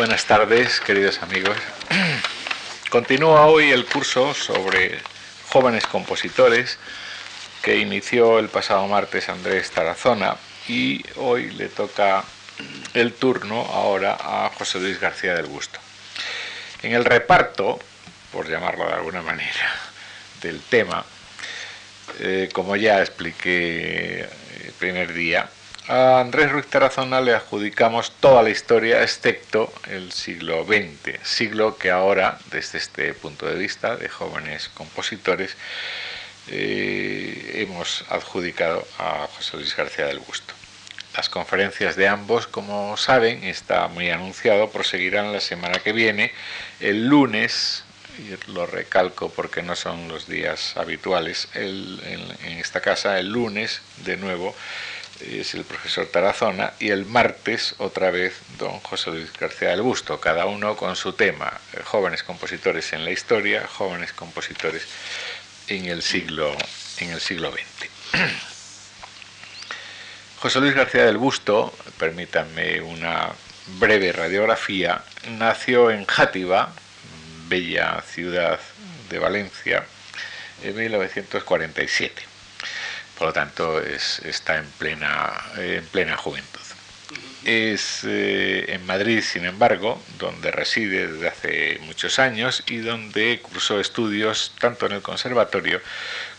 Buenas tardes, queridos amigos. Continúa hoy el curso sobre jóvenes compositores que inició el pasado martes Andrés Tarazona y hoy le toca el turno ahora a José Luis García del Busto. En el reparto, por llamarlo de alguna manera, del tema, eh, como ya expliqué el primer día, a Andrés Ruiz Tarazona le adjudicamos toda la historia excepto el siglo XX, siglo que ahora, desde este punto de vista de jóvenes compositores, eh, hemos adjudicado a José Luis García del Busto. Las conferencias de ambos, como saben, está muy anunciado, proseguirán la semana que viene, el lunes, y lo recalco porque no son los días habituales, en esta casa, el lunes, de nuevo, es el profesor Tarazona, y el martes otra vez don José Luis García del Busto, cada uno con su tema, eh, jóvenes compositores en la historia, jóvenes compositores en el siglo, en el siglo XX. José Luis García del Busto, permítanme una breve radiografía, nació en Játiva, bella ciudad de Valencia, en 1947 por lo tanto está en plena, en plena juventud. Es eh, en Madrid, sin embargo, donde reside desde hace muchos años y donde cursó estudios tanto en el conservatorio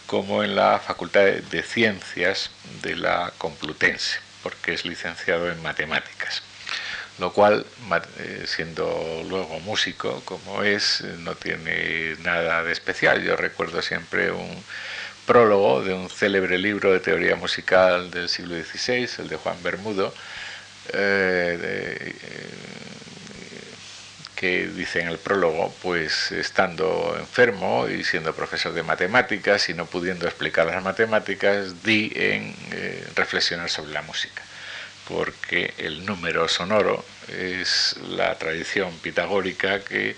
como en la Facultad de Ciencias de la Complutense, porque es licenciado en matemáticas lo cual, eh, siendo luego músico como es, no tiene nada de especial. Yo recuerdo siempre un, prólogo de un célebre libro de teoría musical del siglo XVI, el de Juan Bermudo, eh, eh, que dice en el prólogo, pues estando enfermo y siendo profesor de matemáticas y no pudiendo explicar las matemáticas, di en eh, reflexionar sobre la música porque el número sonoro es la tradición pitagórica que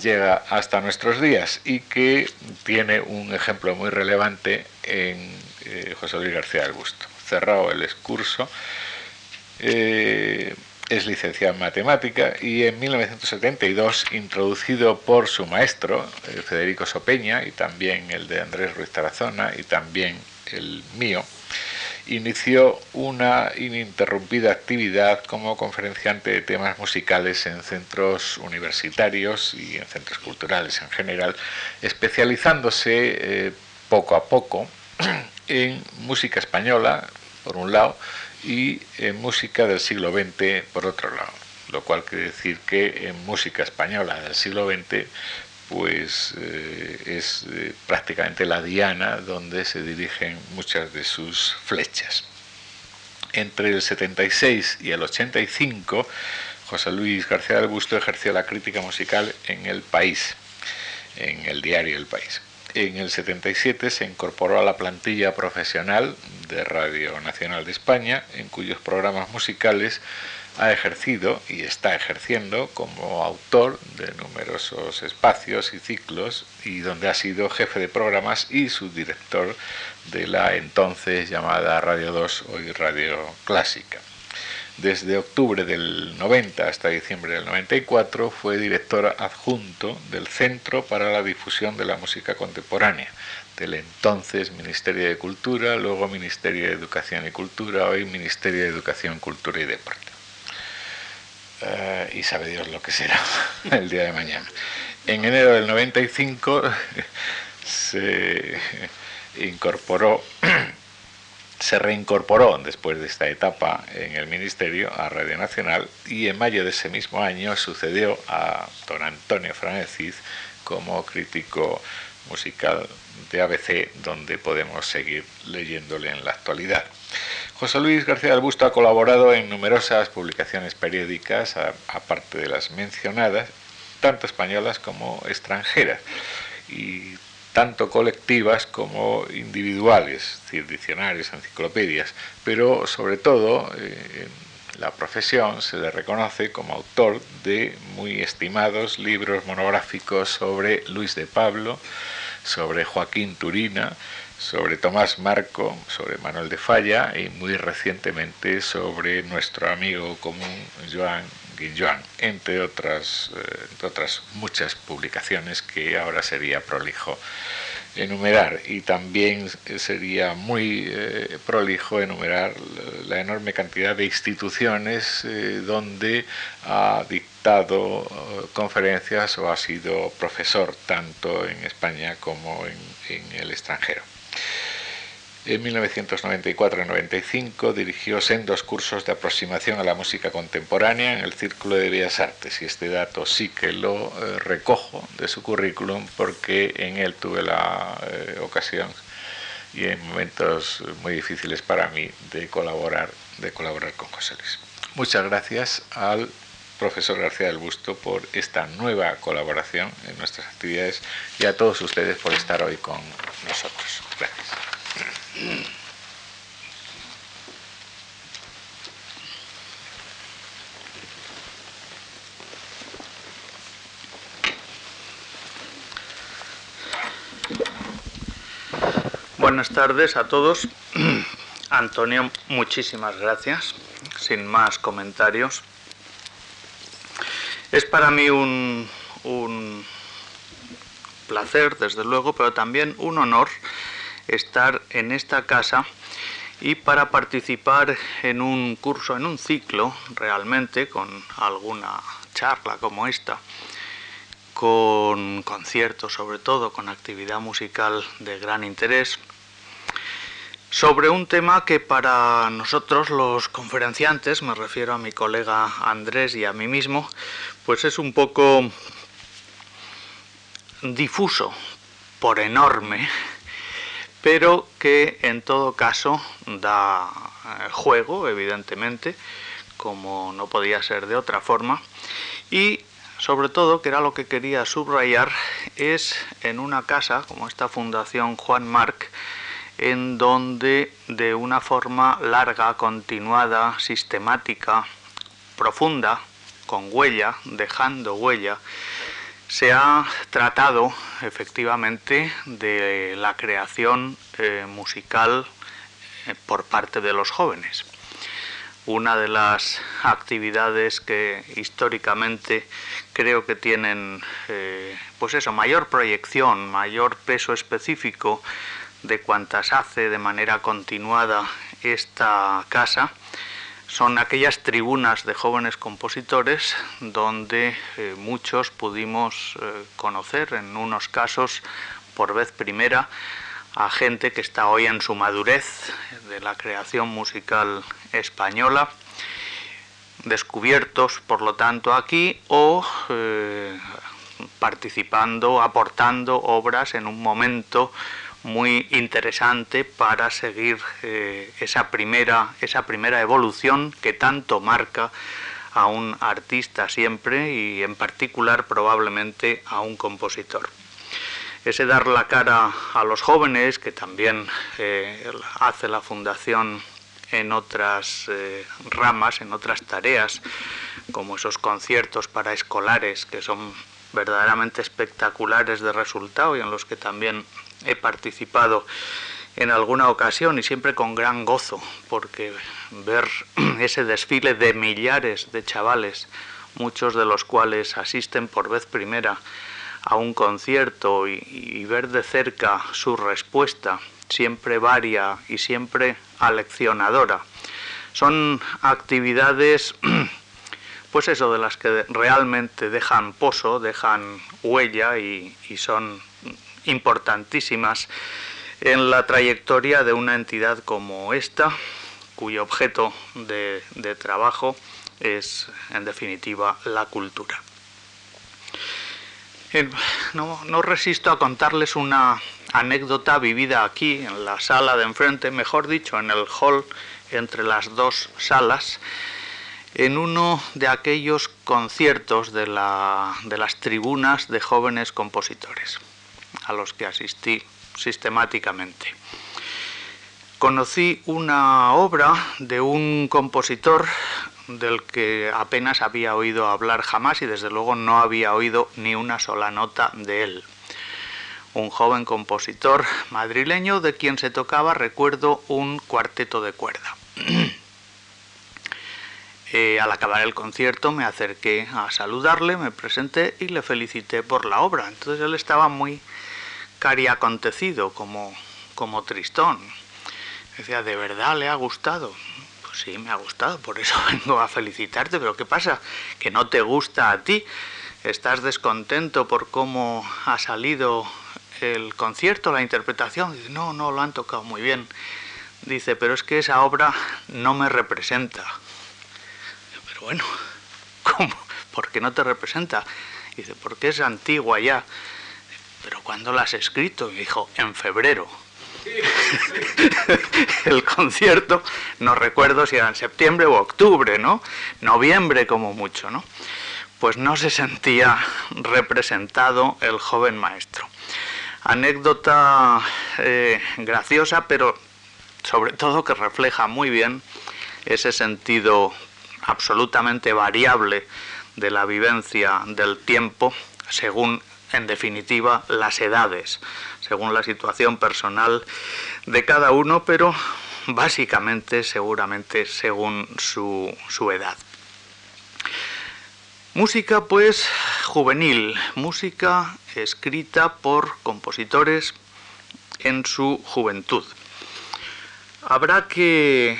llega hasta nuestros días y que tiene un ejemplo muy relevante en eh, José Luis García del Busto. Cerrado el excurso, eh, es licenciado en matemática y en 1972, introducido por su maestro, eh, Federico Sopeña, y también el de Andrés Ruiz Tarazona y también el mío, inició una ininterrumpida actividad como conferenciante de temas musicales en centros universitarios y en centros culturales en general, especializándose eh, poco a poco en música española, por un lado, y en música del siglo XX, por otro lado. Lo cual quiere decir que en música española del siglo XX pues eh, es eh, prácticamente la diana donde se dirigen muchas de sus flechas. Entre el 76 y el 85, José Luis García del Busto ejerció la crítica musical en El País, en el diario El País. En el 77 se incorporó a la plantilla profesional de Radio Nacional de España, en cuyos programas musicales ha ejercido y está ejerciendo como autor de numerosos espacios y ciclos y donde ha sido jefe de programas y subdirector de la entonces llamada Radio 2, hoy Radio Clásica. Desde octubre del 90 hasta diciembre del 94 fue director adjunto del Centro para la Difusión de la Música Contemporánea, del entonces Ministerio de Cultura, luego Ministerio de Educación y Cultura, hoy Ministerio de Educación, Cultura y Deporte. Eh, y sabe Dios lo que será el día de mañana. En enero del 95 se incorporó, se reincorporó después de esta etapa en el Ministerio a Radio Nacional y en mayo de ese mismo año sucedió a don Antonio Franecis como crítico musical de ABC, donde podemos seguir leyéndole en la actualidad. José Luis García del ha colaborado en numerosas publicaciones periódicas, aparte de las mencionadas, tanto españolas como extranjeras, y tanto colectivas como individuales, es decir, diccionarios, enciclopedias, pero sobre todo eh, la profesión se le reconoce como autor de muy estimados libros monográficos sobre Luis de Pablo, sobre Joaquín Turina, sobre Tomás Marco, sobre Manuel de Falla y muy recientemente sobre nuestro amigo común Joan Guilloan, entre otras, eh, entre otras muchas publicaciones que ahora sería prolijo enumerar y también sería muy eh, prolijo enumerar la enorme cantidad de instituciones eh, donde ha dictado conferencias o ha sido profesor tanto en España como en el extranjero. En 1994-95 dirigió sendos cursos de aproximación a la música contemporánea en el Círculo de Bellas Artes y este dato sí que lo eh, recojo de su currículum porque en él tuve la eh, ocasión y en momentos muy difíciles para mí de colaborar, de colaborar con José Luis. Muchas gracias al profesor García del Busto por esta nueva colaboración en nuestras actividades y a todos ustedes por estar hoy con nosotros. Gracias. Buenas tardes a todos. Antonio, muchísimas gracias. Sin más comentarios. Es para mí un, un placer, desde luego, pero también un honor estar en esta casa y para participar en un curso, en un ciclo realmente, con alguna charla como esta, con conciertos sobre todo, con actividad musical de gran interés, sobre un tema que para nosotros los conferenciantes, me refiero a mi colega Andrés y a mí mismo, pues es un poco difuso, por enorme, pero que en todo caso da eh, juego, evidentemente, como no podía ser de otra forma, y sobre todo, que era lo que quería subrayar, es en una casa como esta Fundación Juan Marc, en donde de una forma larga, continuada, sistemática, profunda, con huella, dejando huella, se ha tratado efectivamente de la creación eh, musical eh, por parte de los jóvenes. Una de las actividades que históricamente creo que tienen eh, pues eso, mayor proyección, mayor peso específico de cuantas hace de manera continuada esta casa, son aquellas tribunas de jóvenes compositores donde eh, muchos pudimos eh, conocer, en unos casos por vez primera, a gente que está hoy en su madurez de la creación musical española, descubiertos por lo tanto aquí o eh, participando, aportando obras en un momento muy interesante para seguir eh, esa, primera, esa primera evolución que tanto marca a un artista siempre y en particular probablemente a un compositor. Ese dar la cara a los jóvenes, que también eh, hace la Fundación en otras eh, ramas, en otras tareas, como esos conciertos para escolares que son verdaderamente espectaculares de resultado y en los que también he participado en alguna ocasión y siempre con gran gozo, porque ver ese desfile de millares de chavales, muchos de los cuales asisten por vez primera a un concierto y, ver de cerca su respuesta, siempre varia y siempre aleccionadora, son actividades, pues eso, de las que realmente dejan pozo, dejan huella y son importantísimas en la trayectoria de una entidad como esta, cuyo objeto de, trabajo es, en definitiva, la cultura. Eh, no, resisto a contarles una anécdota vivida aquí, en la sala de enfrente, mejor dicho, en el hall entre las dos salas, en uno de aquellos conciertos de las tribunas de jóvenes compositores a los que asistí sistemáticamente. Conocí una obra de un compositor del que apenas había oído hablar jamás y desde luego no había oído ni una sola nota de él. Un joven compositor madrileño de quien se tocaba, recuerdo, un cuarteto de cuerda. Eh, al acabar el concierto me acerqué a saludarle, me presenté y le felicité por la obra. Entonces él estaba muy cariacontecido, como, como tristón. Decía, ¿de verdad le ha gustado? Pues sí, me ha gustado, por eso vengo a felicitarte, pero ¿qué pasa? ¿Que no te gusta a ti? ¿Estás descontento por cómo ha salido el concierto, la interpretación? Dice, no, no, lo han tocado muy bien. Dice, pero es que esa obra no me representa. Pero bueno, ¿cómo? ¿Por qué no te representa? Dice, porque es antigua ya. ¿Pero cuándo la has escrito? Y dijo, en febrero. el concierto, no recuerdo si era en septiembre o octubre, ¿no? Noviembre como mucho, ¿no? Pues no se sentía representado el joven maestro. Anécdota eh, graciosa, pero sobre todo que refleja muy bien ese sentido absolutamente variable de la vivencia del tiempo según en definitiva las edades según la situación personal de cada uno, pero básicamente seguramente según su, su edad. Música pues juvenil, música escrita por compositores en su juventud. Habrá que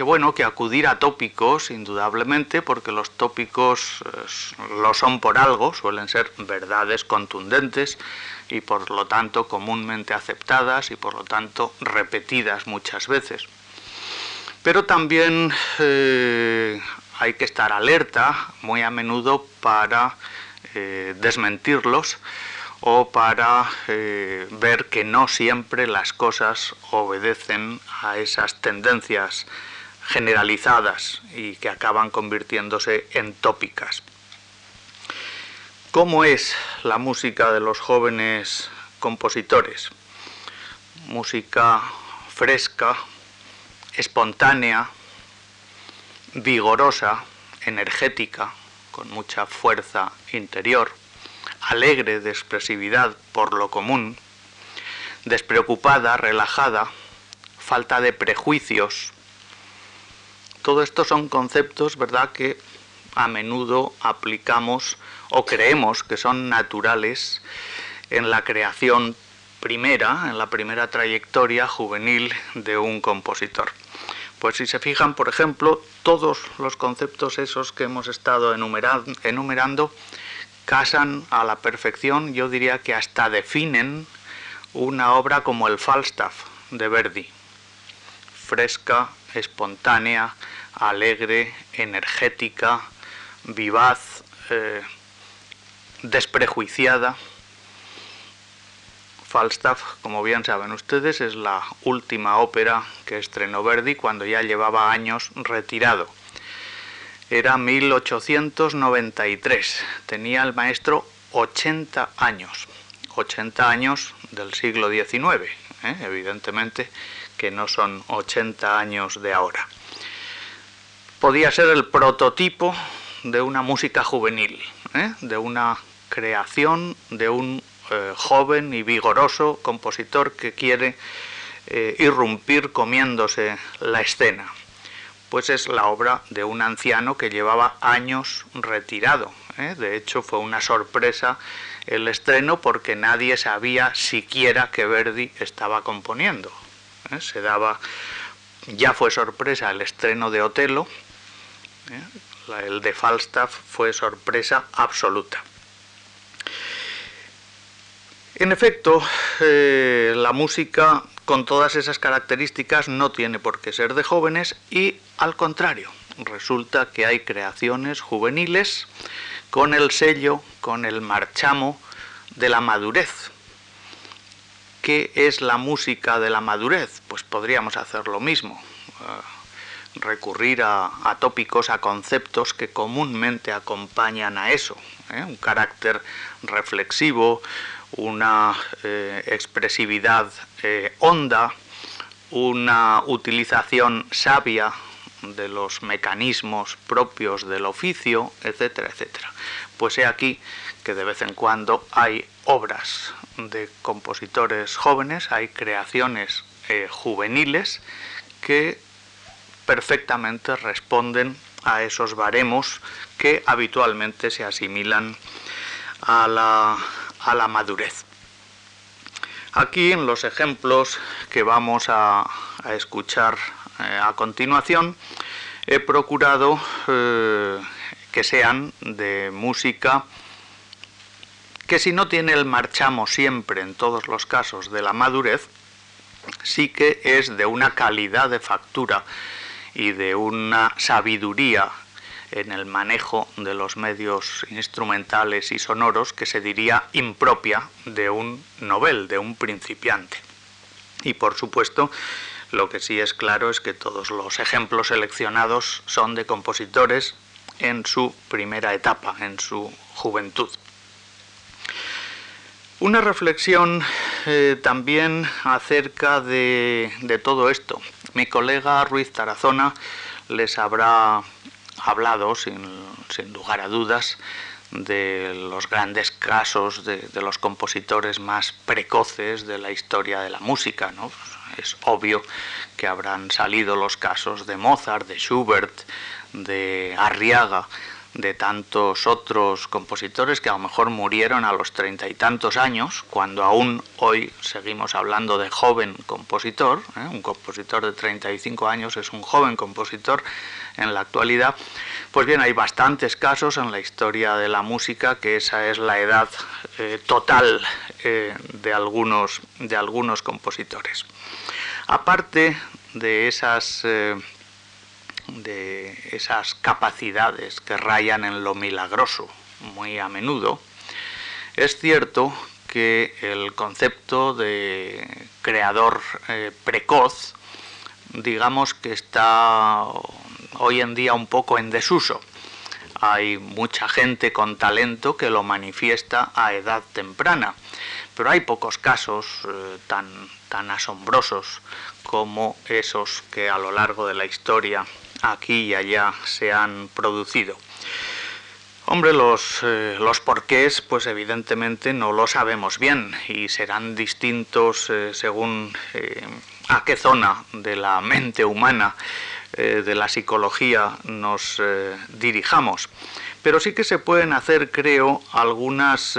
que bueno, que acudir a tópicos, indudablemente, porque los tópicos eh, lo son por algo, suelen ser verdades contundentes y por lo tanto comúnmente aceptadas y por lo tanto repetidas muchas veces. Pero también eh, hay que estar alerta muy a menudo para eh, desmentirlos o para ver que no siempre las cosas obedecen a esas tendencias generalizadas y que acaban convirtiéndose en tópicas. ¿Cómo es la música de los jóvenes compositores? Música fresca, espontánea, vigorosa, energética, con mucha fuerza interior, alegre de expresividad por lo común, despreocupada, relajada, falta de prejuicios, todo esto son conceptos, ¿verdad?, que a menudo aplicamos o creemos que son naturales en la creación primera, en la primera trayectoria juvenil de un compositor. Pues si se fijan, por ejemplo, todos los conceptos esos que hemos estado enumerando casan a la perfección, yo diría que hasta definen una obra como el Falstaff de Verdi, fresca, espontánea, alegre, energética, vivaz, eh, desprejuiciada. Falstaff, como bien saben ustedes, es la última ópera que estrenó Verdi cuando ya llevaba años retirado. Era 1893, tenía el maestro 80 años, 80 años del siglo XIX, ¿eh? evidentemente que no son 80 años de ahora. Podía ser el prototipo de una música juvenil, ¿eh? de una creación de un eh, joven y vigoroso compositor que quiere eh, irrumpir comiéndose la escena. Pues es la obra de un anciano que llevaba años retirado. De hecho, fue una sorpresa el estreno porque nadie sabía siquiera que Verdi estaba componiendo. ¿Eh? se daba, ya fue sorpresa el estreno de Otelo, ¿eh? el de Falstaff fue sorpresa absoluta. En efecto, eh, la música con todas esas características no tiene por qué ser de jóvenes y al contrario, resulta que hay creaciones juveniles con el sello, con el marchamo de la madurez. ¿Qué es la música de la madurez? Pues podríamos hacer lo mismo, eh, recurrir a, tópicos, a conceptos que comúnmente acompañan a eso, ¿eh? un carácter reflexivo, una eh, expresividad honda, una utilización sabia de los mecanismos propios del oficio, etcétera, etcétera. Pues he aquí que de vez en cuando hay obras de compositores jóvenes, hay creaciones eh, juveniles que perfectamente responden a esos baremos que habitualmente se asimilan a la, a la madurez. Aquí en los ejemplos que vamos a, escuchar eh, a continuación, he procurado eh, que sean de música que si no tiene el marchamo siempre en todos los casos de la madurez, sí que es de una calidad de factura y de una sabiduría en el manejo de los medios instrumentales y sonoros que se diría impropia de un novel, de un principiante. Y por supuesto, lo que sí es claro es que todos los ejemplos seleccionados son de compositores en su primera etapa, en su juventud. Una reflexión eh, también acerca de, todo esto. Mi colega Ruiz Tarazona les habrá hablado, sin, lugar a dudas, de los grandes casos de, los compositores más precoces de la historia de la música. ¿no? Es obvio que habrán salido los casos de Mozart, de Schubert, de Arriaga, de tantos otros compositores que a lo mejor murieron a los treinta y tantos años, cuando aún hoy seguimos hablando de joven compositor, ¿eh? un compositor de 35 años es un joven compositor en la actualidad, pues bien, hay bastantes casos en la historia de la música que esa es la edad eh, total eh, de, algunos, de algunos compositores. Aparte de esas de esas capacidades que rayan en lo milagroso muy a menudo, es cierto que el concepto de creador eh, precoz, digamos que está hoy en día un poco en desuso. Hay mucha gente con talento que lo manifiesta a edad temprana, pero hay pocos casos eh, tan, tan asombrosos como esos que a lo largo de la historia aquí y allá se han producido. Hombre, los, eh, los porqués, pues evidentemente no lo sabemos bien y serán distintos eh, según eh, a qué zona de la mente humana, de la psicología nos dirijamos. Pero sí que se pueden hacer, creo, algunas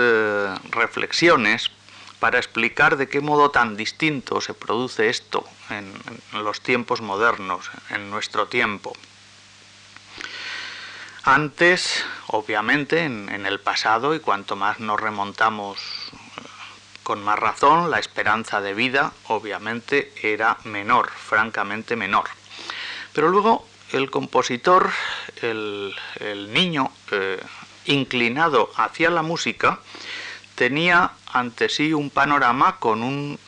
reflexiones para explicar de qué modo tan distinto se produce esto en, los tiempos modernos, en nuestro tiempo. Antes, obviamente, en, el pasado, y cuanto más nos remontamos eh, con más razón, la esperanza de vida, obviamente, era menor, francamente menor. Pero luego el compositor, el, niño eh, inclinado hacia la música, tenía ante sí un panorama con un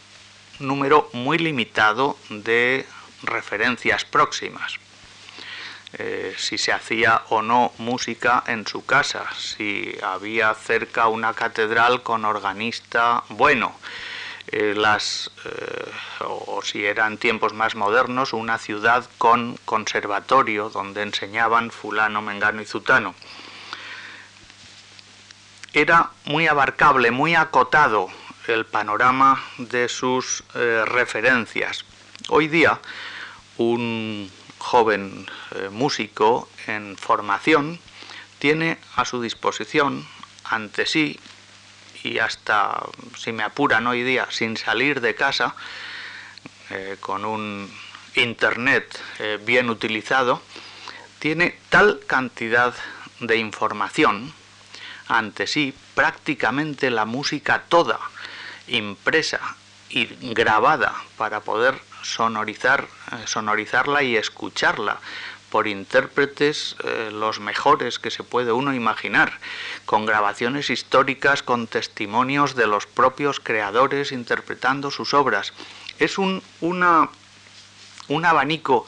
número muy limitado de referencias próximas. Eh, si se hacía o no música en su casa, si había cerca una catedral con organista bueno, eh, las, eh, o si eran tiempos más modernos, una ciudad con conservatorio donde enseñaban fulano, mengano y zutano era muy abarcable, muy acotado el panorama de sus eh, referencias. Hoy día, un joven eh, músico en formación tiene a su disposición, ante sí, y hasta, si me apuran hoy día, sin salir de casa, eh, con un Internet bien utilizado, tiene tal cantidad de información ante sí prácticamente la música toda, impresa y grabada para poder sonorizar, eh, sonorizarla y escucharla por intérpretes eh, los mejores que se puede uno imaginar, con grabaciones históricas, con testimonios de los propios creadores interpretando sus obras. Es un, una, un abanico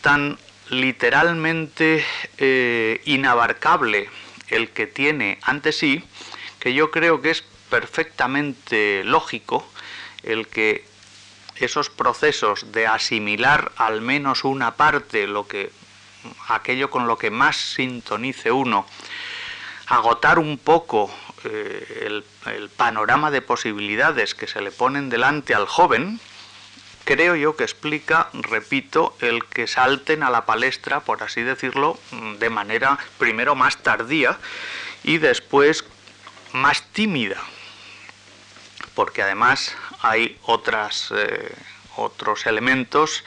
tan literalmente eh, inabarcable el que tiene ante sí, que yo creo que es perfectamente lógico el que esos procesos de asimilar al menos una parte, lo que aquello con lo que más sintonice uno, agotar un poco eh, el, el panorama de posibilidades que se le ponen delante al joven, creo yo que explica, repito, el que salten a la palestra, por así decirlo, de manera primero más tardía y después más tímida, porque además hay eh, otros elementos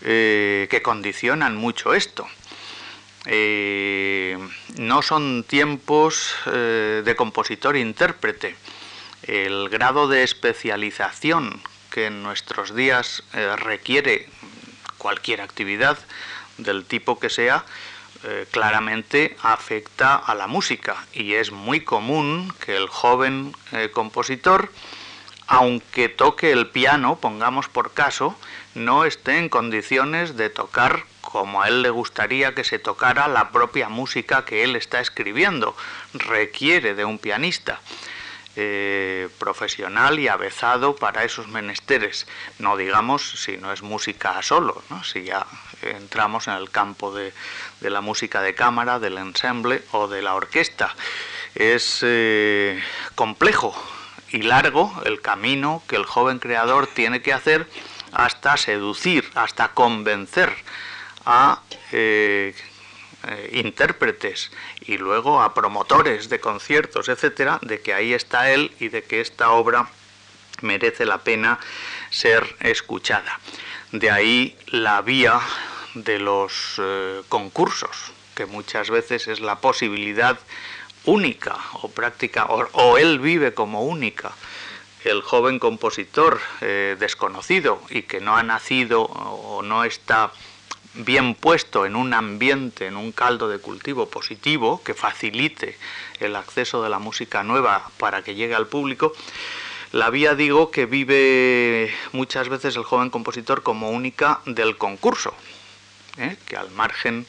eh, que condicionan mucho esto. Eh, no son tiempos de compositor-intérprete. El grado de especialización que en nuestros días requiere cualquier actividad del tipo que sea, eh, claramente afecta a la música y es muy común que el joven eh, compositor, aunque toque el piano, pongamos por caso, no esté en condiciones de tocar como a él le gustaría que se tocara la propia música que él está escribiendo. Requiere de un pianista. Eh, profesional y avezado para esos menesteres. No digamos si no es música solo, si ya entramos en el campo de, la música de cámara, del ensemble o de la orquesta. Es eh, complejo y largo el camino que el joven creador tiene que hacer hasta seducir, hasta convencer a eh, eh, intérpretes y luego a promotores de conciertos, etcétera, de que ahí está él y de que esta obra merece la pena ser escuchada. De ahí la vía de los eh, concursos, que muchas veces es la posibilidad única o práctica, o, él vive como única. El joven compositor eh, desconocido y que no ha nacido o no está bien puesto en un ambiente, en un caldo de cultivo positivo que facilite el acceso de la música nueva para que llegue al público, la vía digo que vive muchas veces el joven compositor como única del concurso, ¿eh? que al margen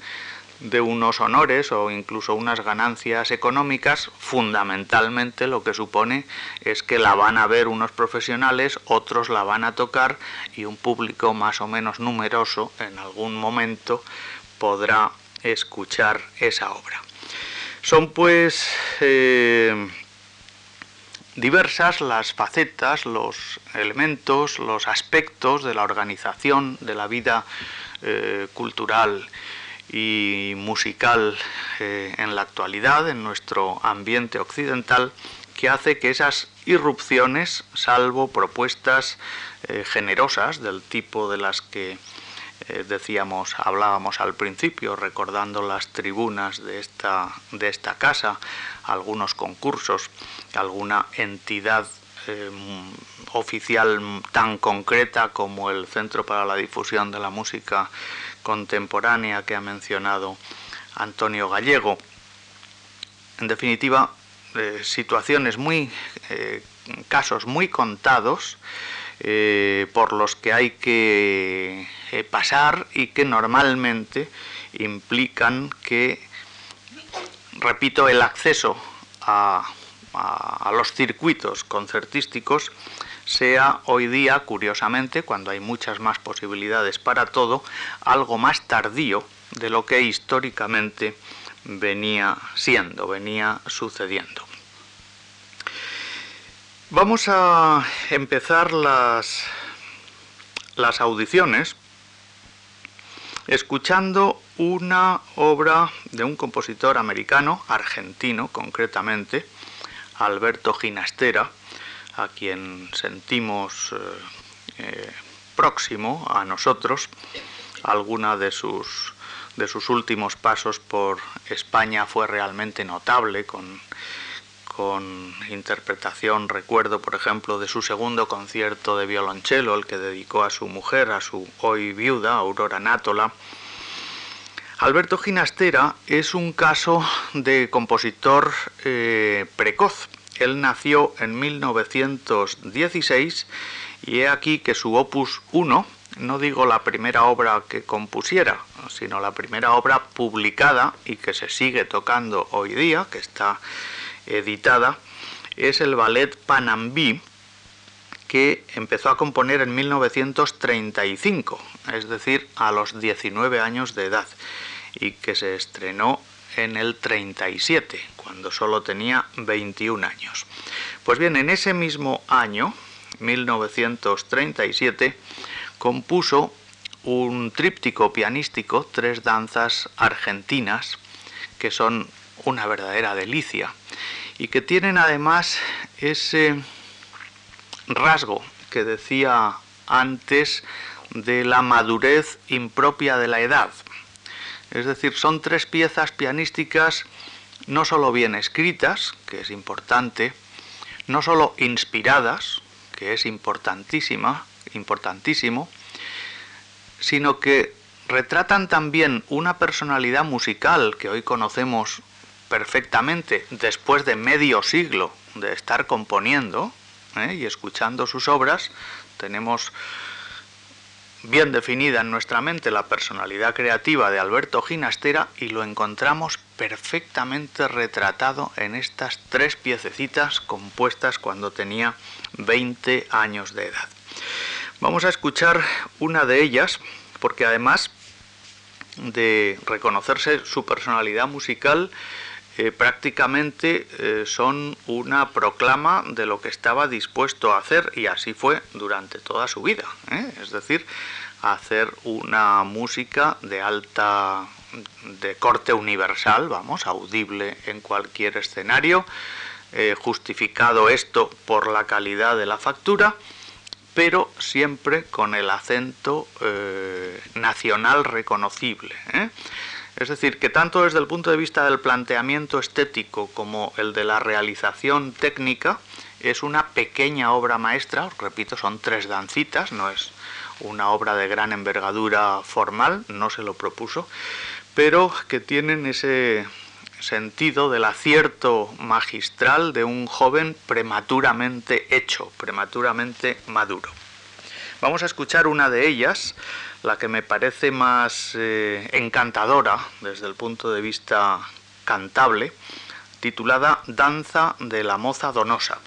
de unos honores o incluso unas ganancias económicas, fundamentalmente lo que supone es que la van a ver unos profesionales, otros la van a tocar y un público más o menos numeroso en algún momento podrá escuchar esa obra. Son pues eh, diversas las facetas, los elementos, los aspectos de la organización de la vida eh, cultural y musical eh, en la actualidad, en nuestro ambiente occidental, que hace que esas irrupciones, salvo propuestas eh, generosas del tipo de las que decíamos, hablábamos al principio, recordando las tribunas de esta, de esta casa, algunos concursos, alguna entidad oficial tan concreta como el Centro para la Difusión de la Música contemporánea que ha mencionado Antonio Gallego. En definitiva, eh, situaciones muy, eh, casos muy contados eh, por los que hay que pasar y que normalmente implican que, repito, el acceso a, a los circuitos concertísticos sea hoy día, curiosamente, cuando hay muchas más posibilidades para todo, algo más tardío de lo que históricamente venía siendo, venía sucediendo. Vamos a empezar las, las audiciones escuchando una obra de un compositor americano, argentino concretamente, Alberto Ginastera, a quien sentimos eh, eh, próximo a nosotros, alguna de sus, de sus últimos pasos por España fue realmente notable, con, con interpretación, recuerdo por ejemplo, de su segundo concierto de violonchelo, el que dedicó a su mujer, a su hoy viuda, Aurora Nátola. Alberto Ginastera es un caso de compositor eh, precoz, él nació en 1916 y he aquí que su opus 1, no digo la primera obra que compusiera, sino la primera obra publicada y que se sigue tocando hoy día, que está editada, es el ballet Panambí, que empezó a componer en 1935, es decir, a los 19 años de edad, y que se estrenó en el 37, cuando solo tenía 21 años. Pues bien, en ese mismo año, 1937, compuso un tríptico pianístico, tres danzas argentinas, que son una verdadera delicia y que tienen además ese rasgo que decía antes de la madurez impropia de la edad. Es decir, son tres piezas pianísticas no solo bien escritas, que es importante, no solo inspiradas, que es importantísima, importantísimo, sino que retratan también una personalidad musical que hoy conocemos perfectamente después de medio siglo de estar componiendo ¿eh? y escuchando sus obras, tenemos bien definida en nuestra mente la personalidad creativa de Alberto Ginastera y lo encontramos perfectamente retratado en estas tres piececitas compuestas cuando tenía 20 años de edad. Vamos a escuchar una de ellas porque además de reconocerse su personalidad musical, eh, prácticamente eh, son una proclama de lo que estaba dispuesto a hacer y así fue durante toda su vida. ¿eh? Es decir, hacer una música de alta, de corte universal, vamos, audible en cualquier escenario, justificado esto por la calidad de la factura, pero siempre con el acento nacional reconocible. Es decir, que tanto desde el punto de vista del planteamiento estético como el de la realización técnica, es una pequeña obra maestra, os repito, son tres dancitas, no es una obra de gran envergadura formal, no se lo propuso, pero que tienen ese sentido del acierto magistral de un joven prematuramente hecho, prematuramente maduro. Vamos a escuchar una de ellas, la que me parece más eh, encantadora desde el punto de vista cantable, titulada Danza de la moza donosa.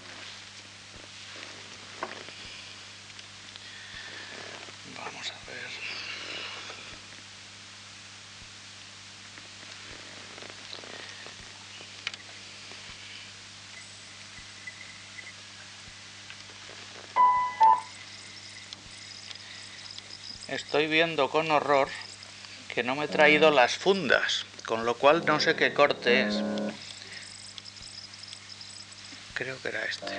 Estoy viendo con horror que no me he traído las fundas, con lo cual no sé qué corte es. Creo que era este.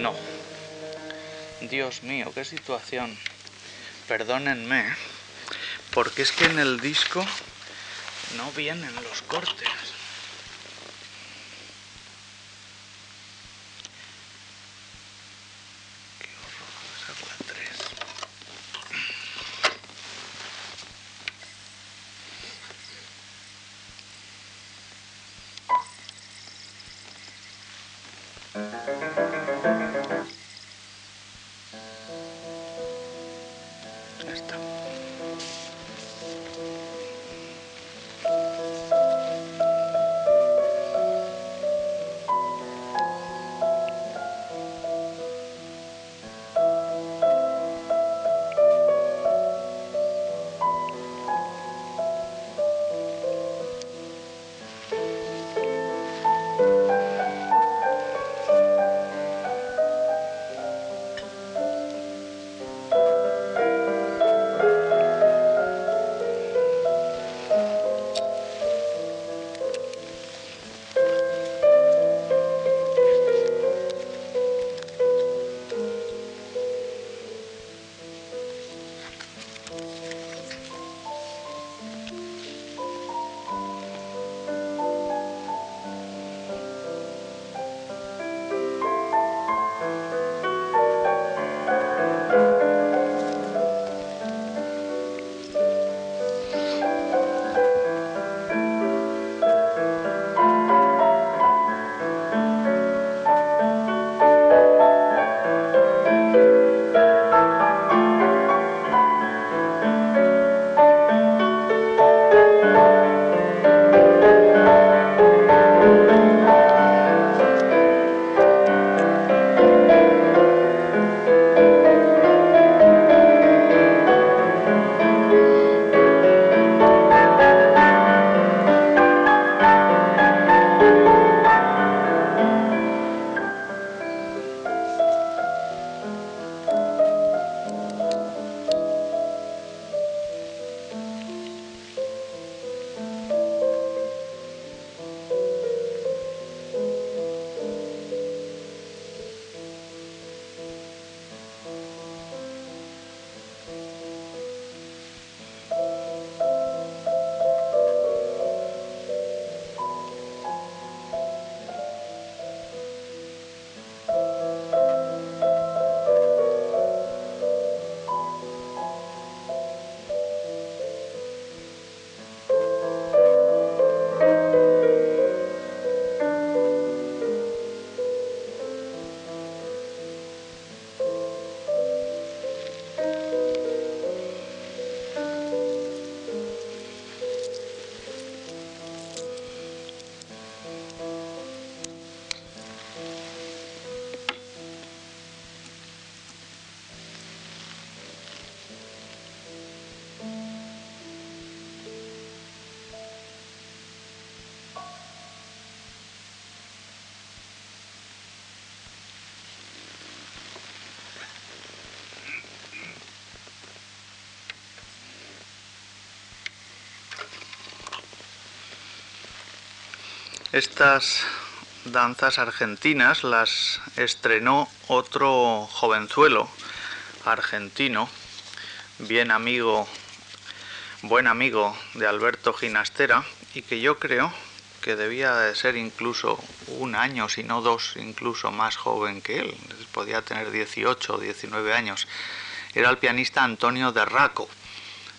No. Dios mío, qué situación. Perdónenme, porque es que en el disco no vienen los cortes. Estas danzas argentinas las estrenó otro jovenzuelo argentino, bien amigo, buen amigo de Alberto Ginastera, y que yo creo que debía de ser incluso un año, si no dos, incluso más joven que él, podía tener 18 o 19 años. Era el pianista Antonio de Raco,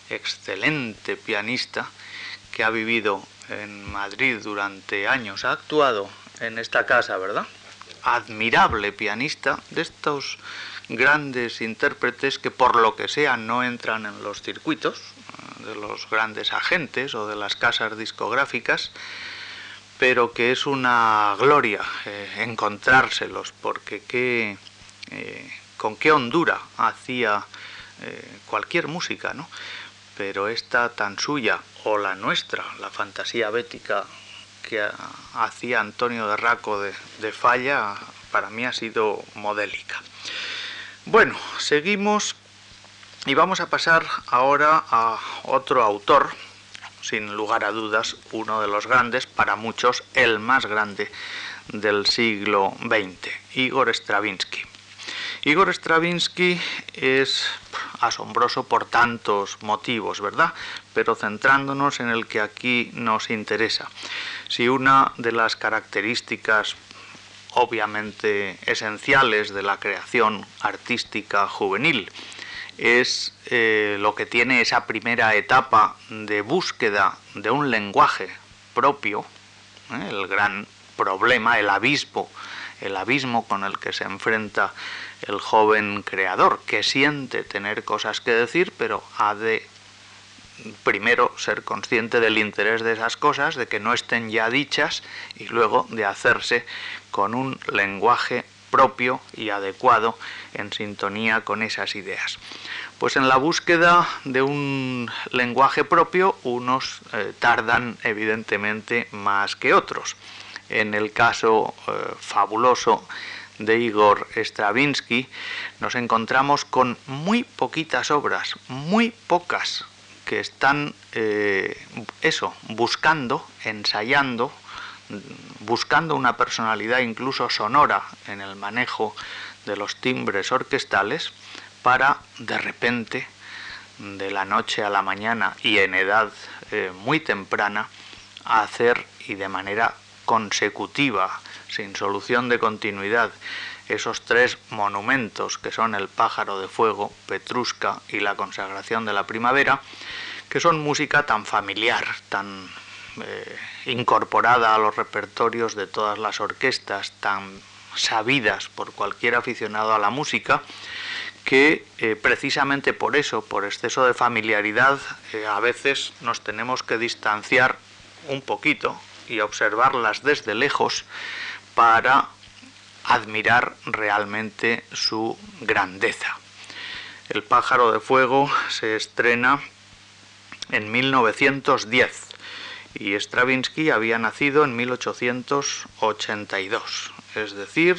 excelente pianista que ha vivido en Madrid durante años, ha actuado en esta casa, ¿verdad? Admirable pianista de estos grandes intérpretes que por lo que sea no entran en los circuitos eh, de los grandes agentes o de las casas discográficas, pero que es una gloria eh, encontrárselos, porque qué, eh, con qué hondura hacía cualquier música, ¿no? Pero esta tan suya, o la nuestra, la fantasía bética que hacía Antonio de Raco de, Falla para mí ha sido modélica. Bueno, seguimos y vamos a pasar ahora a otro autor, sin lugar a dudas, uno de los grandes, para muchos el más grande del siglo XX, Igor Stravinsky. Igor Stravinsky es asombroso por tantos motivos, ¿verdad? Pero centrándonos en el que aquí nos interesa. Si una de las características obviamente esenciales de la creación artística juvenil es eh, lo que tiene esa primera etapa de búsqueda de un lenguaje propio, ¿eh? el gran problema, el abismo, el abismo con el que se enfrenta el joven creador, que siente tener cosas que decir, pero ha de primero ser consciente del interés de esas cosas, de que no estén ya dichas, y luego de hacerse con un lenguaje propio y adecuado en sintonía con esas ideas. Pues en la búsqueda de un lenguaje propio unos eh, tardan evidentemente más que otros. En el caso eh, fabuloso de Igor Stravinsky, nos encontramos con muy poquitas obras, muy pocas, que están eh, eso, buscando, ensayando, buscando una personalidad incluso sonora en el manejo de los timbres orquestales para de repente, de la noche a la mañana y en edad eh, muy temprana, hacer y de manera consecutiva sin solución de continuidad, esos tres monumentos que son el pájaro de fuego, Petrusca y la consagración de la primavera, que son música tan familiar, tan eh, incorporada a los repertorios de todas las orquestas, tan sabidas por cualquier aficionado a la música, que eh, precisamente por eso, por exceso de familiaridad, eh, a veces nos tenemos que distanciar un poquito y observarlas desde lejos para admirar realmente su grandeza. El pájaro de fuego se estrena en 1910 y Stravinsky había nacido en 1882, es decir,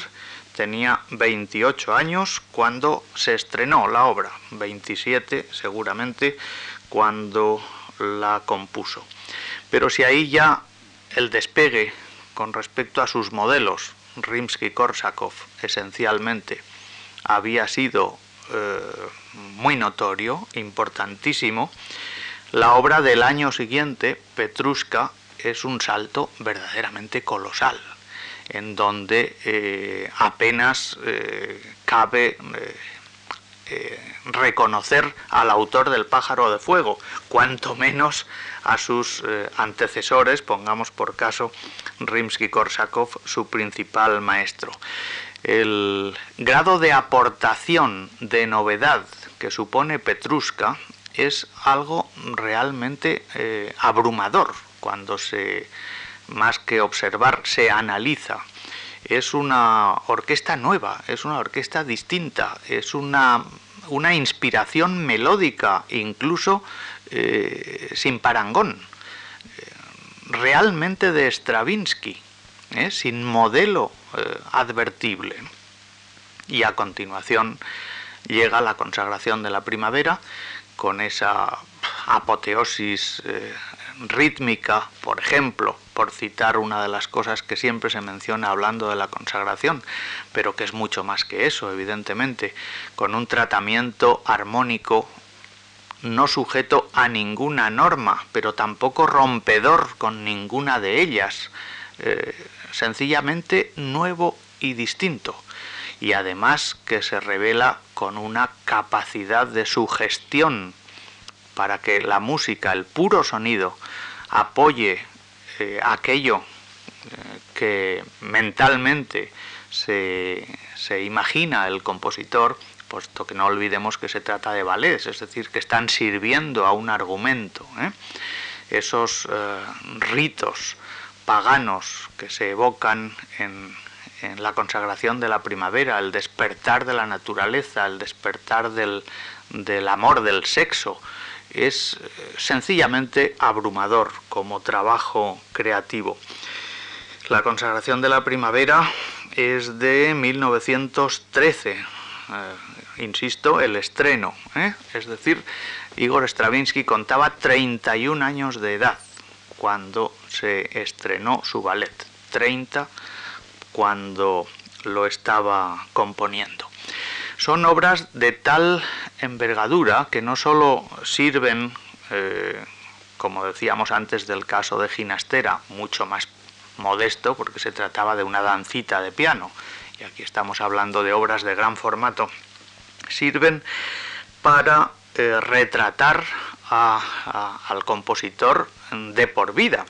tenía 28 años cuando se estrenó la obra, 27 seguramente cuando la compuso. Pero si ahí ya el despegue con respecto a sus modelos, Rimsky-Korsakov esencialmente, había sido eh, muy notorio, importantísimo, la obra del año siguiente, Petrushka, es un salto verdaderamente colosal, en donde eh, apenas eh, cabe reconocer al autor del pájaro de fuego, cuanto menos a sus eh, antecesores, pongamos por caso Rimsky-Korsakov, su principal maestro. El grado de aportación, de novedad que supone Petrushka es algo realmente eh, abrumador cuando se, más que observar, se analiza. Es una orquesta nueva, es una orquesta distinta, es una, una inspiración melódica, incluso eh, sin parangón, eh, realmente de Stravinsky, ¿eh? sin modelo advertible. Y a continuación llega la consagración de la primavera con esa apoteosis rítmica, por ejemplo, por citar una de las cosas que siempre se menciona hablando de la consagración, pero que es mucho más que eso, evidentemente, con un tratamiento armónico no sujeto a ninguna norma, pero tampoco rompedor con ninguna de ellas, eh, sencillamente nuevo y distinto, y además que se revela con una capacidad de sugestión para que la música, el puro sonido, apoye eh, aquello eh, que mentalmente se, imagina el compositor, puesto que no olvidemos que se trata de ballets, es decir, que están sirviendo a un argumento. ¿eh? Esos ritos paganos que se evocan en, en, la consagración de la primavera, el despertar de la naturaleza, el despertar del, del amor, del sexo, es eh, sencillamente abrumador como trabajo creativo. La consagración de la primavera es de 1913, eh, insisto, el estreno, ¿eh? es decir, Igor Stravinsky contaba 31 años de edad cuando se estrenó su ballet, 30 cuando lo estaba componiendo. Son obras de tal envergadura que no solo sirven, eh, como decíamos antes del caso de Ginastera, mucho más modesto, porque se trataba de una dancita de piano, y aquí estamos hablando de obras de gran formato, sirven para eh, retratar al compositor de por vida,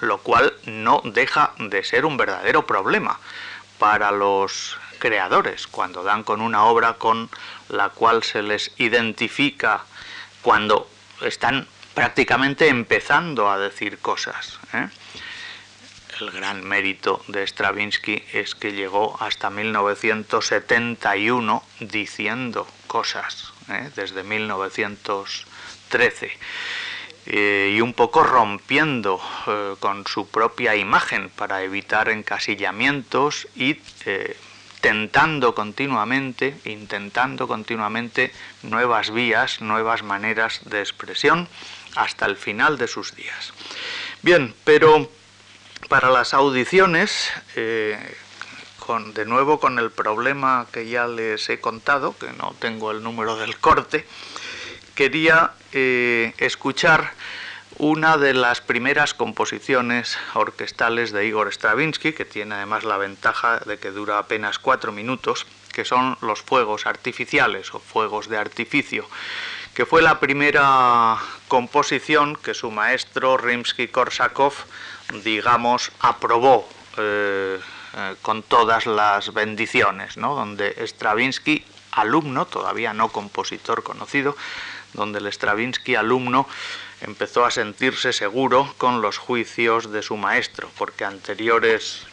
lo cual no deja de ser un verdadero problema para los creadores, cuando dan con una obra con la cual se les identifica cuando están prácticamente empezando a decir cosas. ¿eh? El gran mérito de Stravinsky es que llegó hasta 1971 diciendo cosas, ¿eh? desde 1913. Eh, y un poco rompiendo con su propia imagen para evitar encasillamientos y intentando continuamente, intentando continuamente nuevas vías, nuevas maneras de expresión hasta el final de sus días. Bien, pero para las audiciones, eh, de nuevo con el problema que ya les he contado, que no tengo el número del corte, quería eh, escuchar una de las primeras composiciones orquestales de Igor Stravinsky, que tiene además la ventaja de que dura apenas cuatro minutos, que son los fuegos artificiales o fuegos de artificio, que fue la primera composición que su maestro Rimsky-Korsakov, digamos, aprobó eh, eh, con todas las bendiciones, ¿no? donde Stravinsky, alumno, todavía no compositor conocido, donde el Stravinsky alumno empezó a sentirse seguro con los juicios de su maestro, porque anteriores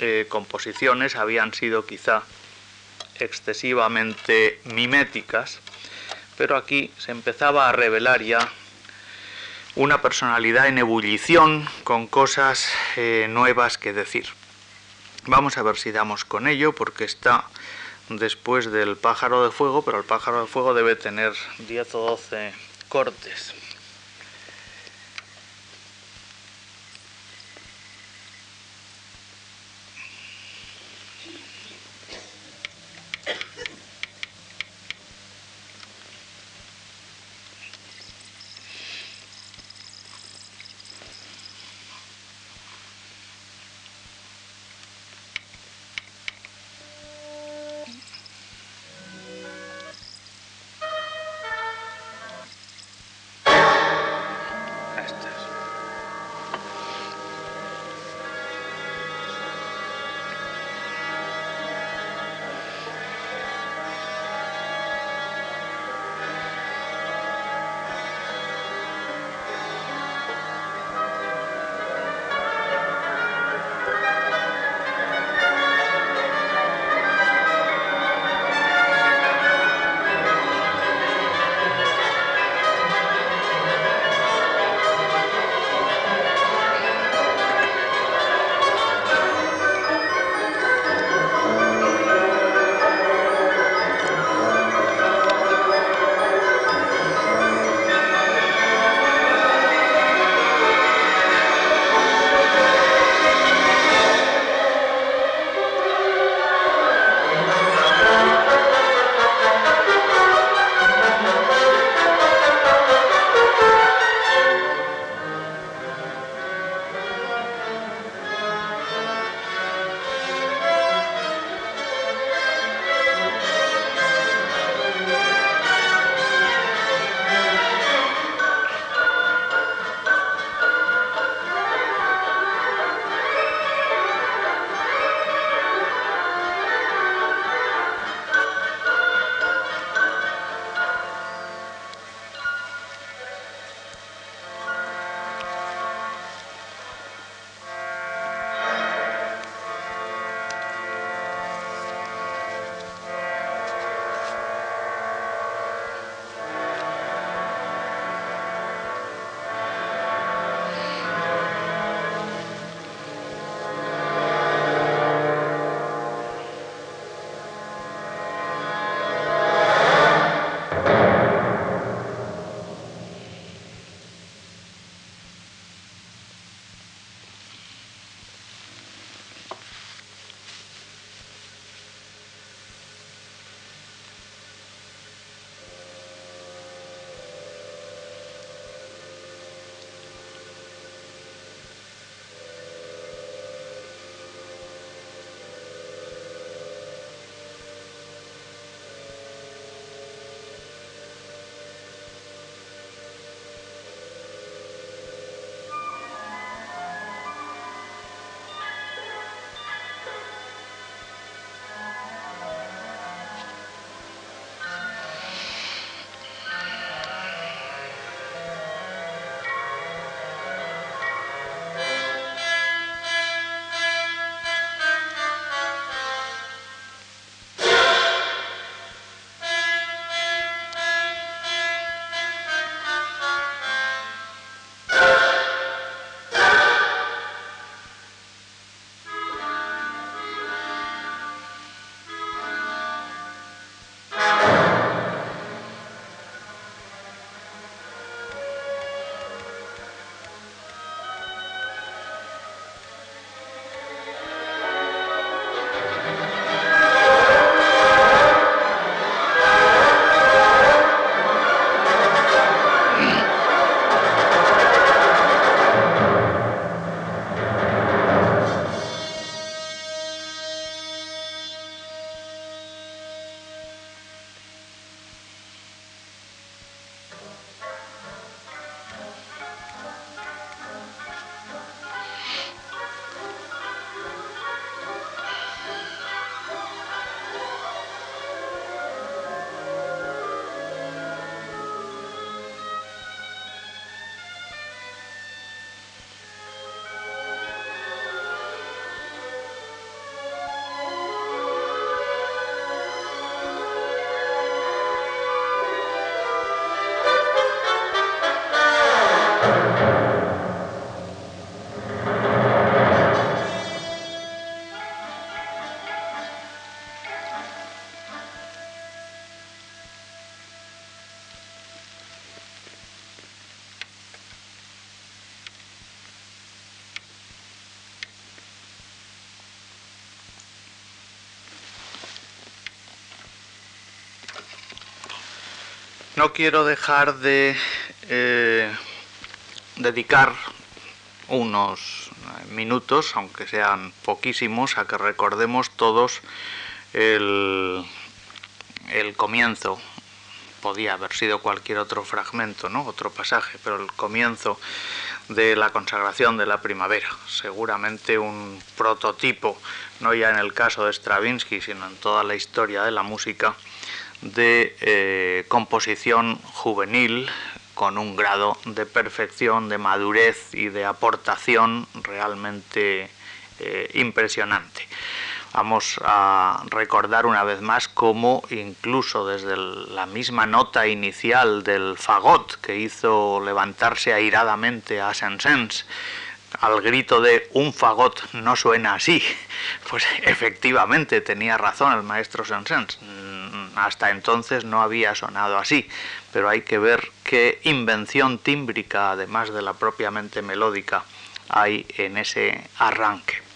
eh, composiciones habían sido quizá excesivamente miméticas, pero aquí se empezaba a revelar ya una personalidad en ebullición con cosas eh, nuevas que decir. Vamos a ver si damos con ello, porque está después del pájaro de fuego, pero el pájaro de fuego debe tener 10 o 12 cortes. No quiero dejar de eh, dedicar unos minutos, aunque sean poquísimos, a que recordemos todos el, el comienzo. Podía haber sido cualquier otro fragmento, ¿no? otro pasaje, pero el comienzo de la consagración de la primavera. Seguramente un prototipo, no ya en el caso de Stravinsky, sino en toda la historia de la música, de eh, composición juvenil con un grado de perfección, de madurez y de aportación realmente eh, impresionante. Vamos a recordar una vez más cómo incluso desde la misma nota inicial del fagot que hizo levantarse airadamente a Saint-Saëns, al grito de un fagot no suena así, pues efectivamente tenía razón el maestro Saint-Saëns hasta entonces no había sonado así, pero hay que ver qué invención tímbrica, además de la propiamente melódica, hay en ese arranque.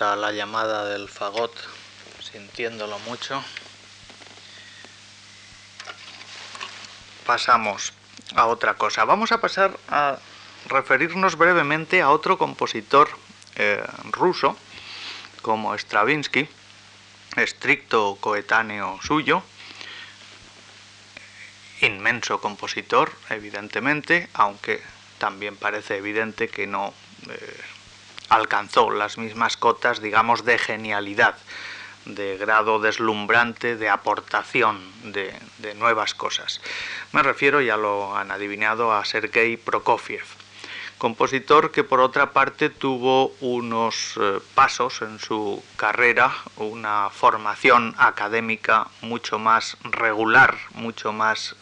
La llamada del fagot, sintiéndolo mucho. Pasamos a otra cosa. Vamos a pasar a referirnos brevemente a otro compositor eh, ruso, como Stravinsky, estricto coetáneo suyo, inmenso compositor, evidentemente, aunque también parece evidente que no alcanzó las mismas cotas, digamos, de genialidad, de grado deslumbrante, de aportación de, nuevas cosas. Me refiero, ya lo han adivinado, a Sergei Prokofiev, compositor que por otra parte tuvo unos eh, pasos en su carrera, una formación académica mucho más regular, mucho más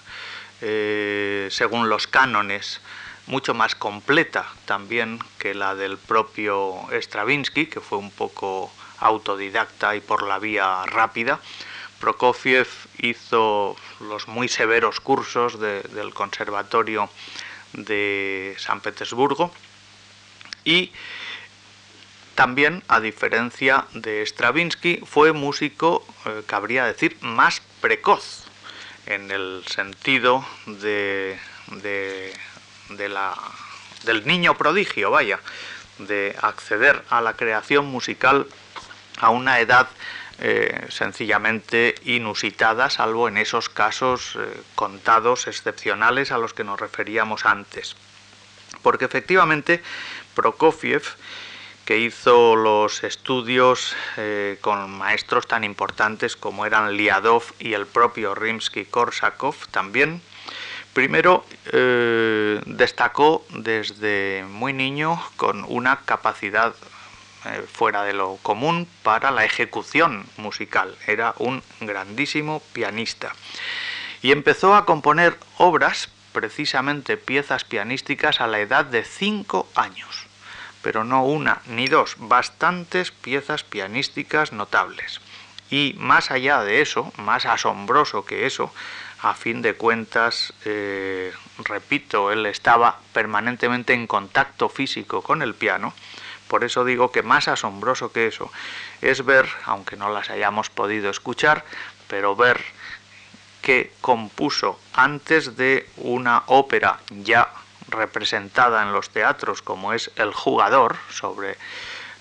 eh, según los cánones mucho más completa también que la del propio Stravinsky, que fue un poco autodidacta y por la vía rápida. Prokofiev hizo los muy severos cursos del Conservatorio de San Petersburgo y también, a diferencia de Stravinsky, fue músico, eh, cabría decir, más precoz, en el sentido de, la, del niño prodigio, vaya, de acceder a la creación musical a una edad eh, sencillamente inusitada, salvo en esos casos eh, contados, excepcionales a los que nos referíamos antes. Porque efectivamente Prokofiev que hizo los estudios eh, con maestros tan importantes como eran Liadov y el propio Rimsky-Korsakov también. Primero eh, destacó desde muy niño con una capacidad eh, fuera de lo común para la ejecución musical. Era un grandísimo pianista. Y empezó a componer obras, precisamente piezas pianísticas, a la edad de cinco años pero no una ni dos, bastantes piezas pianísticas notables. Y más allá de eso, más asombroso que eso, a fin de cuentas, eh, repito, él estaba permanentemente en contacto físico con el piano, por eso digo que más asombroso que eso es ver, aunque no las hayamos podido escuchar, pero ver que compuso antes de una ópera ya representada en los teatros como es El jugador, sobre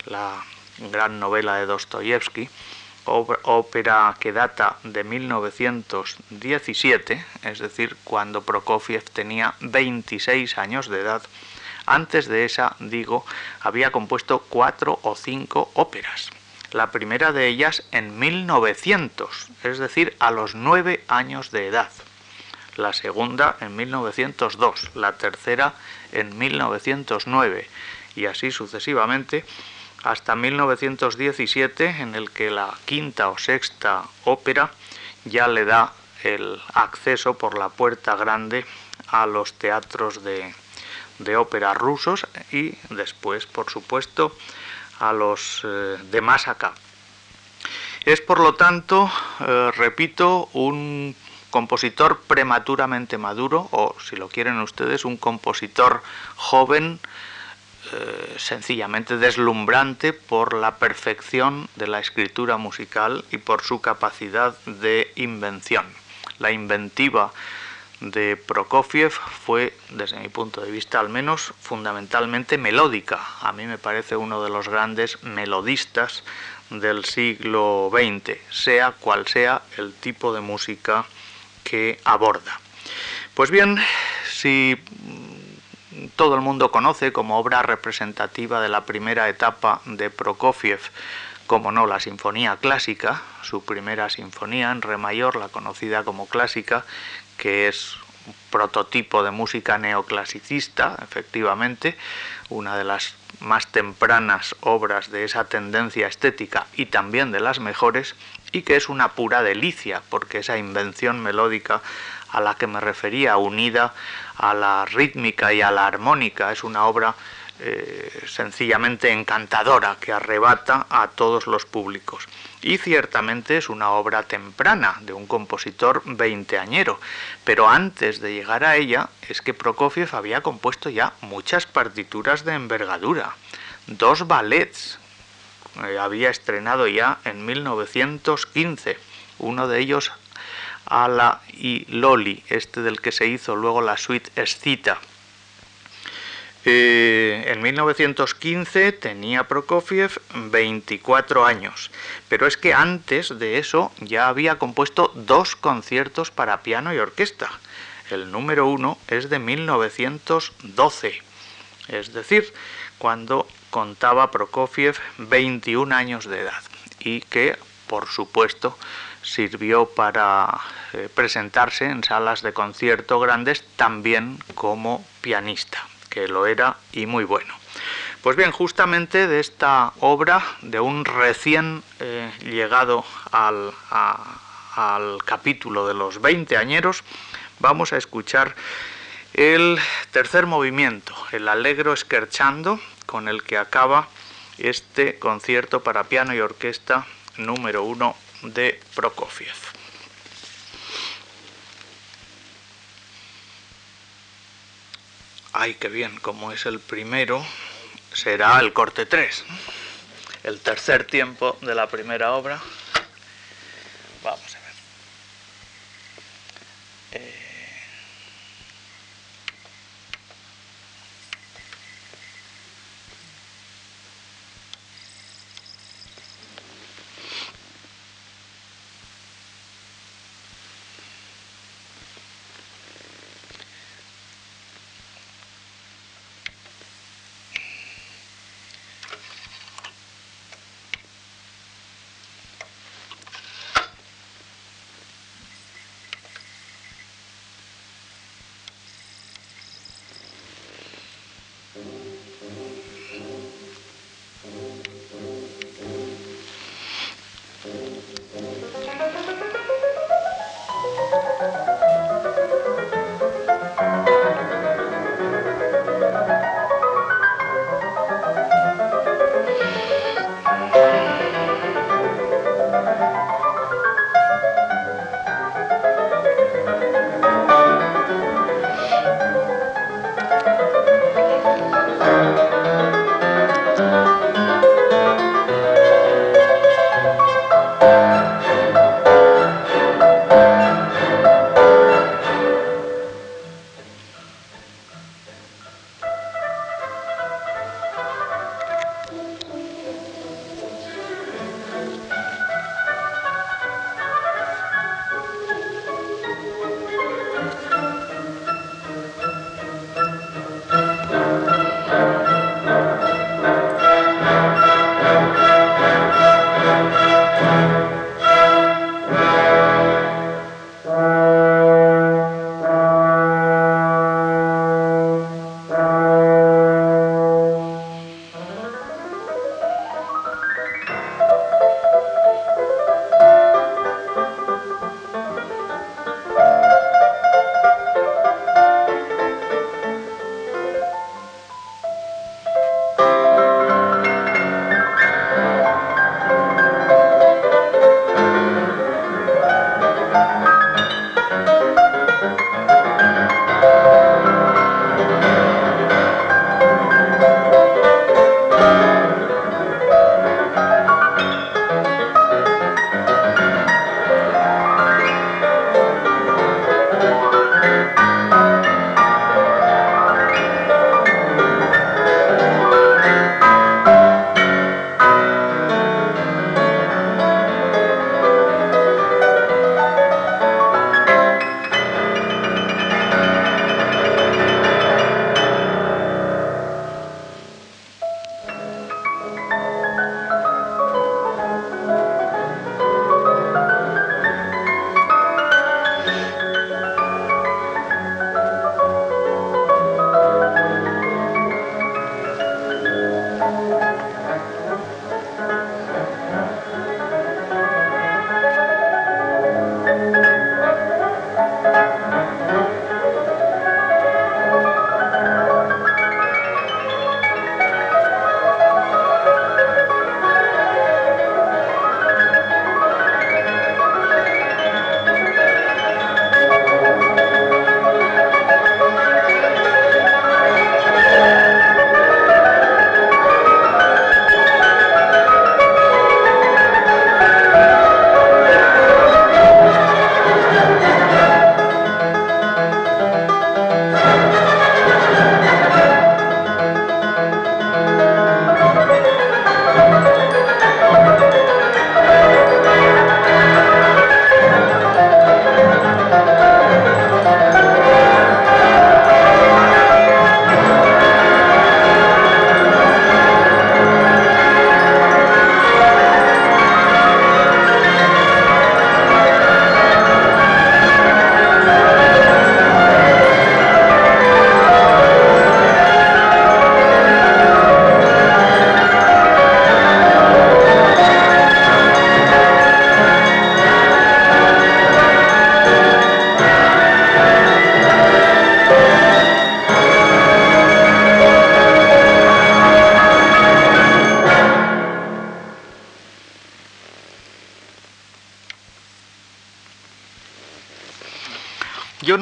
la gran novela de Dostoyevsky, ópera que data de 1917, es decir, cuando Prokofiev tenía 26 años de edad. Antes de esa, digo, había compuesto cuatro o cinco óperas. La primera de ellas en 1900, es decir, a los nueve años de edad la segunda en 1902, la tercera en 1909 y así sucesivamente hasta 1917 en el que la quinta o sexta ópera ya le da el acceso por la puerta grande a los teatros de, ópera rusos y después, por supuesto, a los eh, de más acá. Es por lo tanto, eh, repito, un compositor prematuramente maduro o, si lo quieren ustedes, un compositor joven, eh, sencillamente deslumbrante por la perfección de la escritura musical y por su capacidad de invención. La inventiva de Prokofiev fue, desde mi punto de vista al menos, fundamentalmente melódica. A mí me parece uno de los grandes melodistas del siglo XX, sea cual sea el tipo de música que aborda. Pues bien, si todo el mundo conoce como obra representativa de la primera etapa de Prokofiev, como no, la Sinfonía Clásica, su primera sinfonía en re mayor, la conocida como clásica, que es un prototipo de música neoclasicista, efectivamente, una de las más tempranas obras de esa tendencia estética y también de las mejores, y que es una pura delicia, porque esa invención melódica a la que me refería, unida a la rítmica y a la armónica, es una obra eh, sencillamente encantadora que arrebata a todos los públicos. Y ciertamente es una obra temprana de un compositor veinteañero, pero antes de llegar a ella es que Prokofiev había compuesto ya muchas partituras de envergadura, dos ballets eh, había estrenado ya en 1915, uno de ellos Ala y Loli, este del que se hizo luego la suite Escita. Eh, en 1915 tenía Prokofiev 24 años, pero es que antes de eso ya había compuesto dos conciertos para piano y orquesta. El número uno es de 1912, es decir, cuando contaba Prokofiev 21 años de edad y que, por supuesto, sirvió para eh, presentarse en salas de concierto grandes también como pianista, que lo era y muy bueno. Pues bien, justamente de esta obra, de un recién eh, llegado al, al capítulo de los 20 añeros, vamos a escuchar el tercer movimiento, el Allegro Scherchando, con el que acaba este concierto para piano y orquesta número uno de Prokofiev. Ay, qué bien, como es el primero, será el corte 3, el tercer tiempo de la primera obra.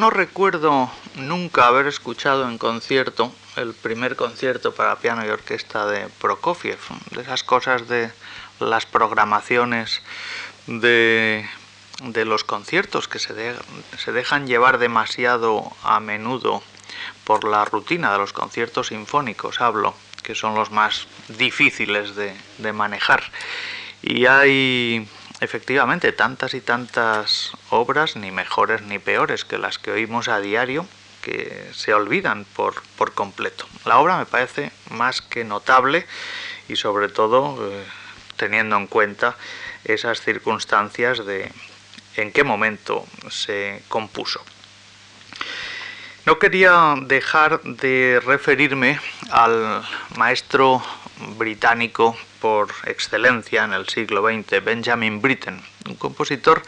No recuerdo nunca haber escuchado en concierto el primer concierto para piano y orquesta de Prokofiev, de esas cosas de las programaciones de, de los conciertos que se, se dejan llevar demasiado a menudo por la rutina de los conciertos sinfónicos, hablo, que son los más difíciles de, de manejar. Y hay efectivamente tantas y tantas obras, ni mejores ni peores que las que oímos a diario, que se olvidan por, por completo. La obra me parece más que notable y sobre todo eh, teniendo en cuenta esas circunstancias de en qué momento se compuso. No quería dejar de referirme al maestro británico por excelencia en el siglo XX, Benjamin Britten, un compositor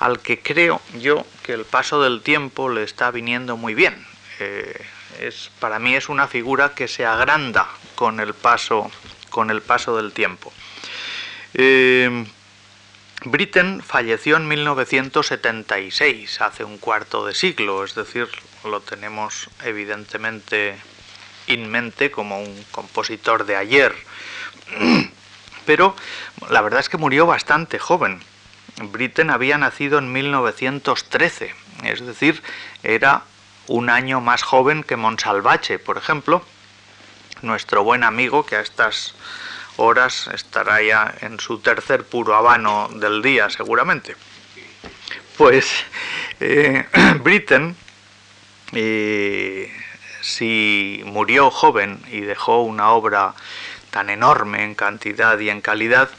al que creo yo que el paso del tiempo le está viniendo muy bien. Eh, es, para mí es una figura que se agranda con el paso, con el paso del tiempo. Eh, Britten falleció en 1976, hace un cuarto de siglo, es decir, lo tenemos evidentemente en mente como un compositor de ayer, pero la verdad es que murió bastante joven. Britten había nacido en 1913, es decir, era un año más joven que Monsalvache, por ejemplo, nuestro buen amigo que a estas horas estará ya en su tercer puro habano del día, seguramente. Pues eh, Britten, eh, si murió joven y dejó una obra tan enorme en cantidad y en calidad,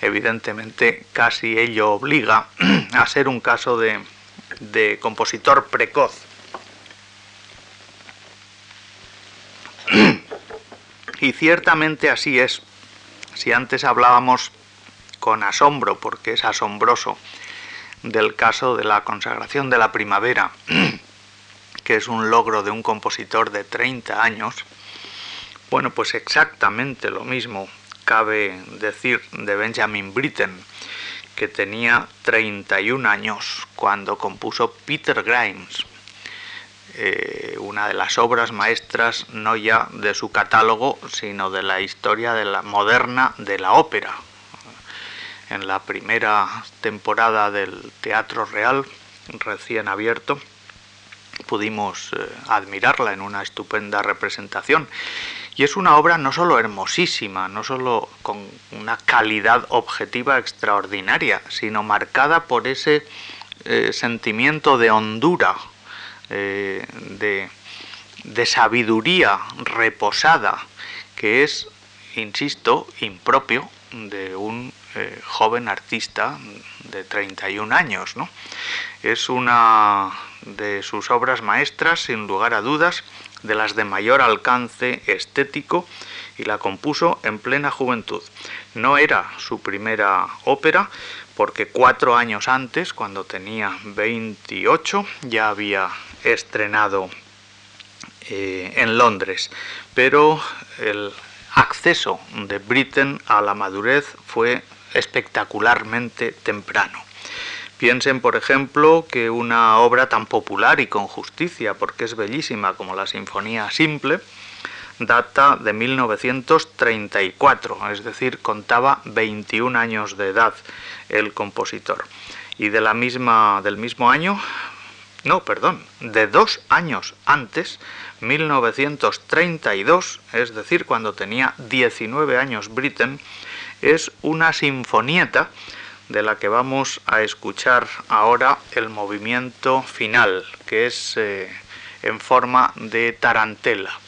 evidentemente casi ello obliga a ser un caso de, compositor precoz. Y ciertamente así es. Si antes hablábamos con asombro, porque es asombroso, del caso de la consagración de la primavera, que es un logro de un compositor de 30 años, bueno, pues exactamente lo mismo cabe decir de Benjamin Britten, que tenía 31 años cuando compuso Peter Grimes, eh, una de las obras maestras no ya de su catálogo, sino de la historia de la moderna de la ópera. En la primera temporada del Teatro Real, recién abierto, pudimos eh, admirarla en una estupenda representación. Y es una obra no solo hermosísima, no solo con una calidad objetiva extraordinaria, sino marcada por ese eh, sentimiento de hondura eh, de, sabiduría reposada que es, insisto, impropio de un eh, joven artista de 31 años. ¿no? Es una de sus obras maestras, sin lugar a dudas, de las de mayor alcance estético y la compuso en plena juventud. No era su primera ópera, porque cuatro años antes, cuando tenía 28, ya había estrenado eh, en Londres, pero el acceso de Britten a la madurez fue espectacularmente temprano. Piensen, por ejemplo, que una obra tan popular y con justicia, porque es bellísima como la Sinfonía Simple, data de 1934, es decir, contaba 21 años de edad el compositor. Y de la misma, del mismo año no, perdón, de dos años antes, 1932, es decir, cuando tenía 19 años Britten, es una sinfonieta de la que vamos a escuchar ahora el movimiento final, que es eh, en forma de tarantela.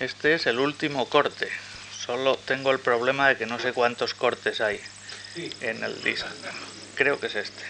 Este es el último corte. Solo tengo el problema de que no sé cuántos cortes hay en el disco. Creo que es este.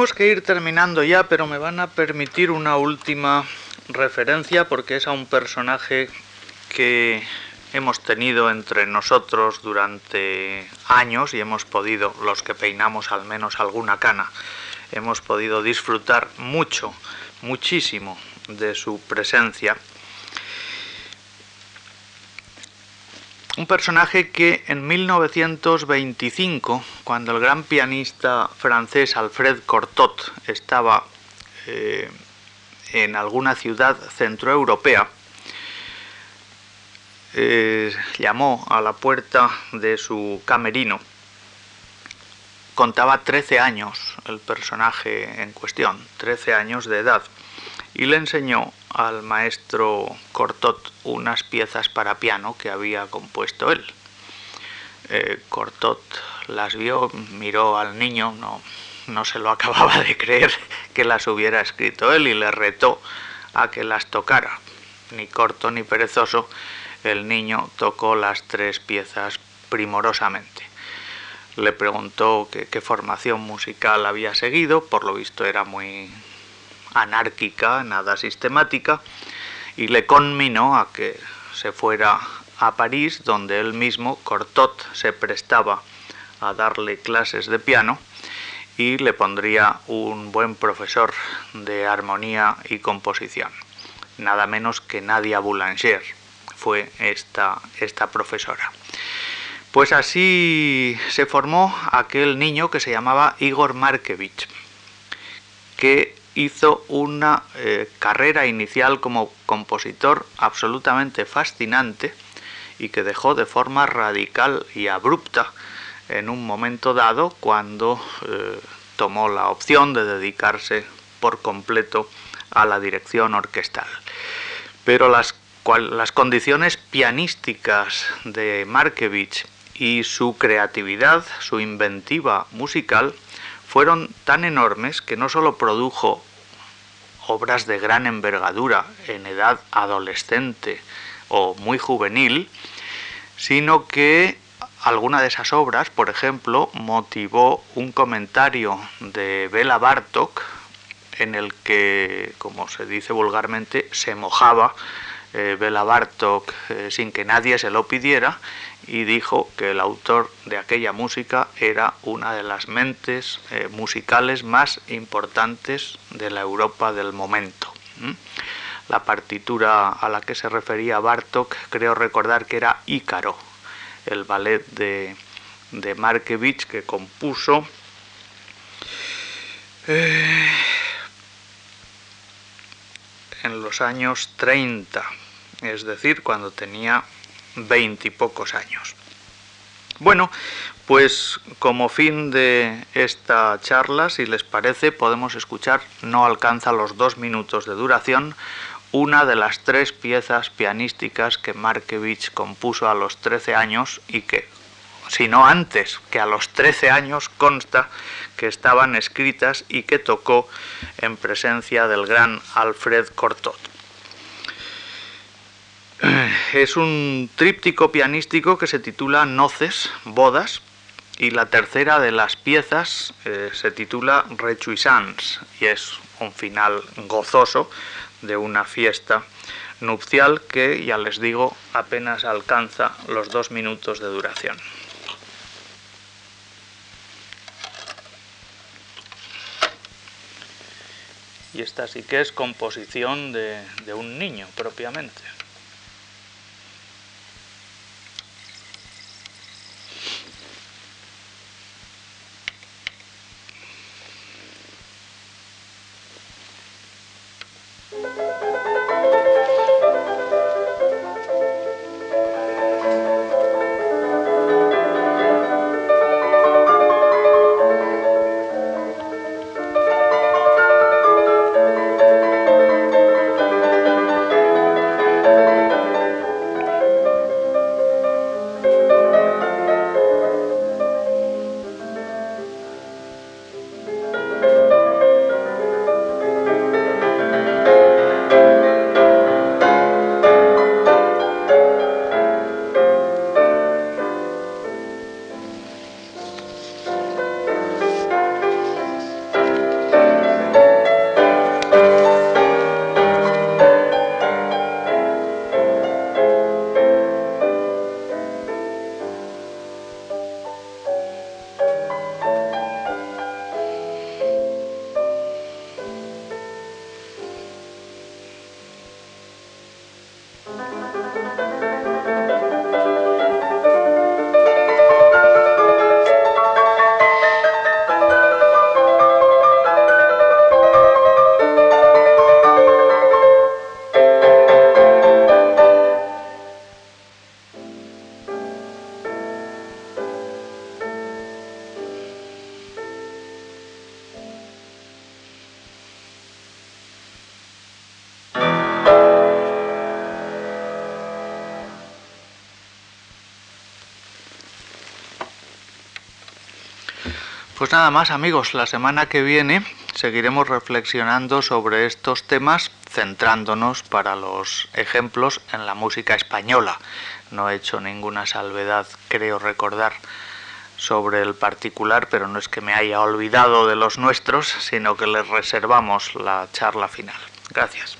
Tenemos que ir terminando ya, pero me van a permitir una última referencia porque es a un personaje que hemos tenido entre nosotros durante años y hemos podido, los que peinamos al menos alguna cana, hemos podido disfrutar mucho, muchísimo de su presencia. Un personaje que en 1925, cuando el gran pianista francés Alfred Cortot estaba eh, en alguna ciudad centroeuropea, eh, llamó a la puerta de su camerino. Contaba 13 años el personaje en cuestión, 13 años de edad, y le enseñó al maestro Cortot unas piezas para piano que había compuesto él. Eh, Cortot las vio, miró al niño, no, no se lo acababa de creer que las hubiera escrito él y le retó a que las tocara. Ni corto ni perezoso, el niño tocó las tres piezas primorosamente. Le preguntó qué formación musical había seguido, por lo visto era muy anárquica, nada sistemática, y le conminó a que se fuera a París, donde él mismo, Cortot, se prestaba a darle clases de piano y le pondría un buen profesor de armonía y composición. Nada menos que Nadia Boulanger fue esta, esta profesora. Pues así se formó aquel niño que se llamaba Igor Markevich, que hizo una eh, carrera inicial como compositor absolutamente fascinante y que dejó de forma radical y abrupta en un momento dado cuando eh, tomó la opción de dedicarse por completo a la dirección orquestal. Pero las, las condiciones pianísticas de Markevich y su creatividad, su inventiva musical, fueron tan enormes que no solo produjo obras de gran envergadura en edad adolescente o muy juvenil, sino que alguna de esas obras, por ejemplo, motivó un comentario de Bela Bartok en el que, como se dice vulgarmente, se mojaba eh, Bartok eh, sin que nadie se lo pidiera y dijo que el autor de aquella música era una de las mentes eh, musicales más importantes de la Europa del momento. La partitura a la que se refería Bartok creo recordar que era Ícaro, el ballet de, de Markevich que compuso eh, en los años 30, es decir, cuando tenía veintipocos años. Bueno, pues como fin de esta charla, si les parece, podemos escuchar, no alcanza los dos minutos de duración, una de las tres piezas pianísticas que Markevich compuso a los 13 años y que, si no antes, que a los 13 años consta que estaban escritas y que tocó en presencia del gran Alfred Cortot. Es un tríptico pianístico que se titula Noces, Bodas, y la tercera de las piezas eh, se titula Rechuisans y es un final gozoso de una fiesta nupcial que, ya les digo, apenas alcanza los dos minutos de duración. Y esta sí que es composición de, un niño propiamente. Pues nada más amigos, la semana que viene seguiremos reflexionando sobre estos temas centrándonos para los ejemplos en la música española. No he hecho ninguna salvedad, creo recordar, sobre el particular, pero no es que me haya olvidado de los nuestros, sino que les reservamos la charla final. Gracias.